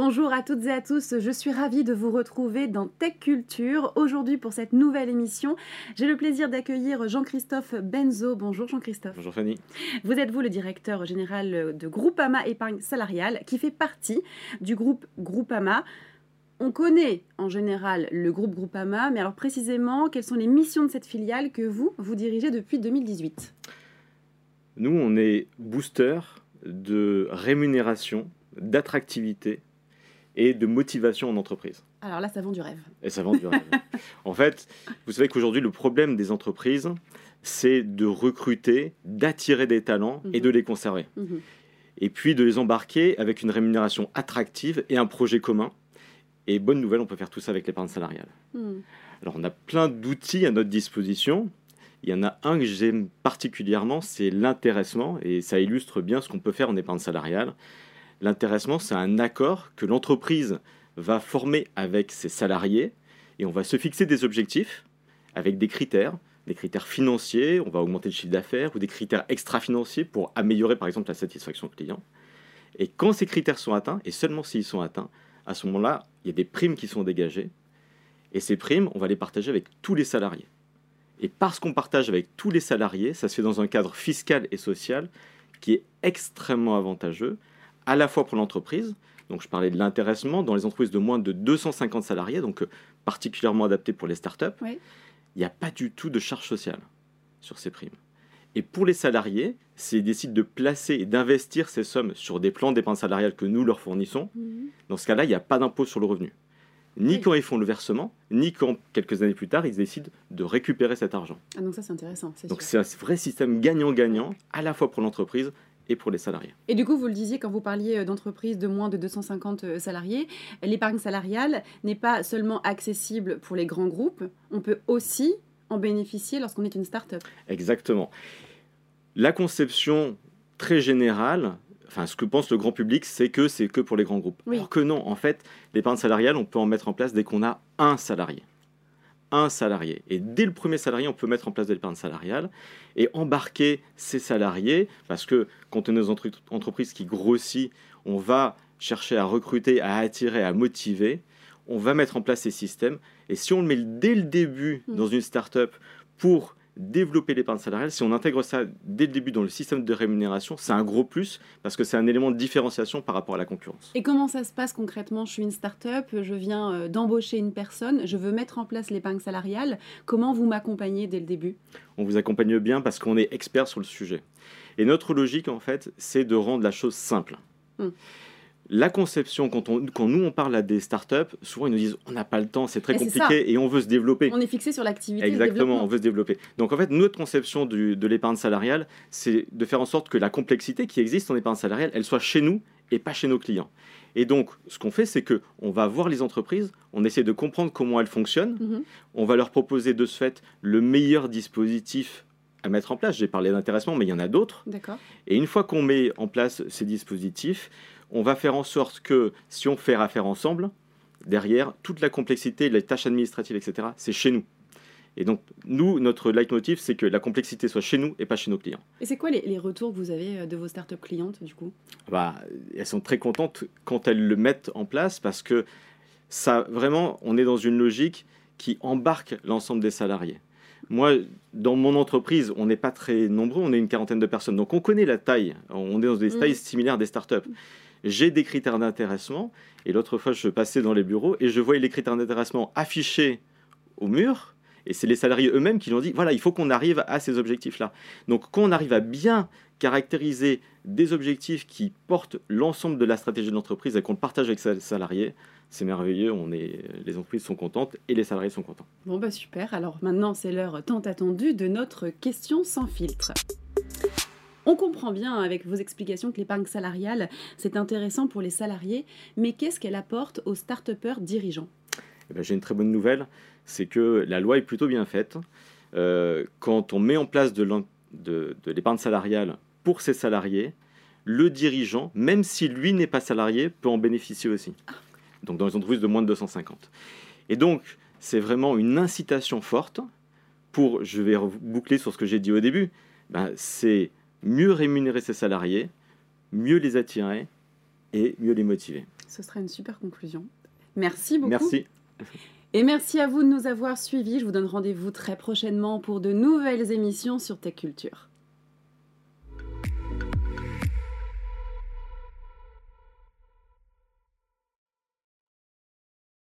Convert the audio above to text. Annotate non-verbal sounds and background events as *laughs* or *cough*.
Bonjour à toutes et à tous, je suis ravie de vous retrouver dans Tech Culture. Aujourd'hui pour cette nouvelle émission, j'ai le plaisir d'accueillir Jean-Christophe Benzo. Bonjour Jean-Christophe. Bonjour Fanny. Vous êtes vous le directeur général de Groupama Épargne Salariale qui fait partie du groupe Groupama. On connaît en général le groupe Groupama, mais alors précisément, quelles sont les missions de cette filiale que vous, vous dirigez depuis 2018 Nous, on est booster de rémunération, d'attractivité et de motivation en entreprise. Alors là, ça vend du rêve. Et ça vend du rêve. *laughs* en fait, vous savez qu'aujourd'hui, le problème des entreprises, c'est de recruter, d'attirer des talents et de mhm. les conserver. Mhm. Et puis de les embarquer avec une rémunération attractive et un projet commun et bonne nouvelle, on peut faire tout ça avec l'épargne salariale. Hmm. Alors on a plein d'outils à notre disposition. Il y en a un que j'aime particulièrement, c'est l'intéressement, et ça illustre bien ce qu'on peut faire en épargne salariale. L'intéressement, c'est un accord que l'entreprise va former avec ses salariés, et on va se fixer des objectifs avec des critères, des critères financiers, on va augmenter le chiffre d'affaires, ou des critères extra-financiers pour améliorer par exemple la satisfaction client. Et quand ces critères sont atteints, et seulement s'ils sont atteints, à ce moment-là, il y a des primes qui sont dégagées. Et ces primes, on va les partager avec tous les salariés. Et parce qu'on partage avec tous les salariés, ça se fait dans un cadre fiscal et social qui est extrêmement avantageux, à la fois pour l'entreprise, donc je parlais de l'intéressement dans les entreprises de moins de 250 salariés, donc euh, particulièrement adapté pour les startups, il n'y a pas du tout de charge sociale sur ces primes. Et pour les salariés, s'ils décident de placer et d'investir ces sommes sur des plans d'épargne salariale que nous leur fournissons, mhm. dans ce cas-là, il n'y a pas d'impôt sur le revenu. Ni quand ils font le versement, ni quand, quelques années plus tard, ils décident de récupérer cet argent. Ah, donc ça, c'est intéressant. Donc c'est un vrai système gagnant-gagnant, à la fois pour l'entreprise et pour les salariés. Et du coup, vous le disiez quand vous parliez euh, d'entreprises de moins de 250 euh, salariés, l'épargne salariale n'est pas seulement accessible pour les grands groupes, on peut aussi en bénéficier lorsqu'on est une start-up. Exactement. La conception très générale, enfin ce que pense le grand public, c'est que c'est que pour les grands groupes. Alors que non, en fait, l'épargne salariale, on peut en mettre en place dès qu'on a un salarié. Un salarié. Et dès le premier salarié, on peut mettre en place de l'épargne salariale et embarquer ces salariés, parce que quand on est dans une entreprise qui grossit, on va chercher à recruter, à attirer, à motiver on va mettre en place ces systèmes. Et si on le met dès le début mm. dans une start-up pour développer l'épargne salariale, si on intègre ça dès le début dans le système de rémunération, c'est un gros plus parce que c'est un élément de différenciation par rapport à la concurrence. Et comment ça se passe concrètement? Je suis une start-up, je viens euh, d'embaucher une personne, je veux mettre en place l'épargne salariale. Comment vous m'accompagnez dès le début? On vous accompagne bien parce qu'on est expert sur le sujet. Et notre logique, en fait, c'est de rendre la chose simple. Mm la conception, quand, on, quand nous on parle à des startups, souvent ils nous disent on n'a pas le temps, c'est très compliqué et on veut se développer. On est fixé sur l'activité. Exactement, on veut se développer. Donc en fait, notre conception de l'épargne salariale, c'est de faire en sorte que la complexité qui existe en épargne salariale, elle soit chez nous et pas chez nos clients. Et donc, ce qu'on fait, c'est que on va voir les entreprises, on essaie de comprendre comment elles fonctionnent, mhm. on va leur proposer de ce fait le meilleur dispositif à mettre en place. J'ai parlé d'intéressement, mais il y en a d'autres. Et une fois qu'on met en place ces dispositifs, on va faire en sorte que si on fait affaire ensemble, derrière, toute la complexité, les tâches administratives, etc., c'est chez nous. Et donc, nous, notre leitmotiv, c'est que la complexité soit chez nous et pas chez nos clients. Et c'est quoi les, retours que vous avez euh, de vos startups clientes, du coup? Bah, Elles sont très contentes quand elles le mettent en place parce que ça, vraiment, on est dans une logique qui embarque l'ensemble des salariés. Moi, dans mon entreprise, on n'est pas très nombreux, on est une quarantaine de personnes. Donc, on connaît la taille. On est dans des mm. tailles similaires des startups j'ai des critères d'intéressement. Et l'autre fois, je passais dans les bureaux et je voyais les critères d'intéressement affichés au mur. Et c'est les salariés eux-mêmes qui l'ont dit, voilà, il faut qu'on arrive à ces objectifs-là. Donc quand on arrive à bien caractériser des objectifs qui portent l'ensemble de la stratégie de l'entreprise et qu'on le partage avec ses salariés, c'est merveilleux, on est, les entreprises sont contentes et les salariés sont contents. Bon bah super, alors maintenant c'est l'heure tant attendue de notre question sans filtre. On comprend bien avec vos explications que l'épargne salariale, c'est intéressant pour les salariés, mais qu'est-ce qu'elle apporte aux start dirigeants? Eh ben, J'ai une très bonne nouvelle, c'est que la loi est plutôt bien faite. Euh, quand on met en place de l'épargne salariale pour ses salariés, le dirigeant, même si lui n'est pas salarié, peut en bénéficier aussi. Ah. Donc dans les entreprises de moins de 250. Et donc, c'est vraiment une incitation forte pour, je vais boucler sur ce que j'ai dit au début, ben, c'est mieux rémunérer ses salariés, mieux les attirer et mieux les motiver. Ce sera une super conclusion. Merci beaucoup. Merci. Et merci à vous de nous avoir suivis. Je vous donne rendez-vous très prochainement pour de nouvelles émissions sur Tech Culture.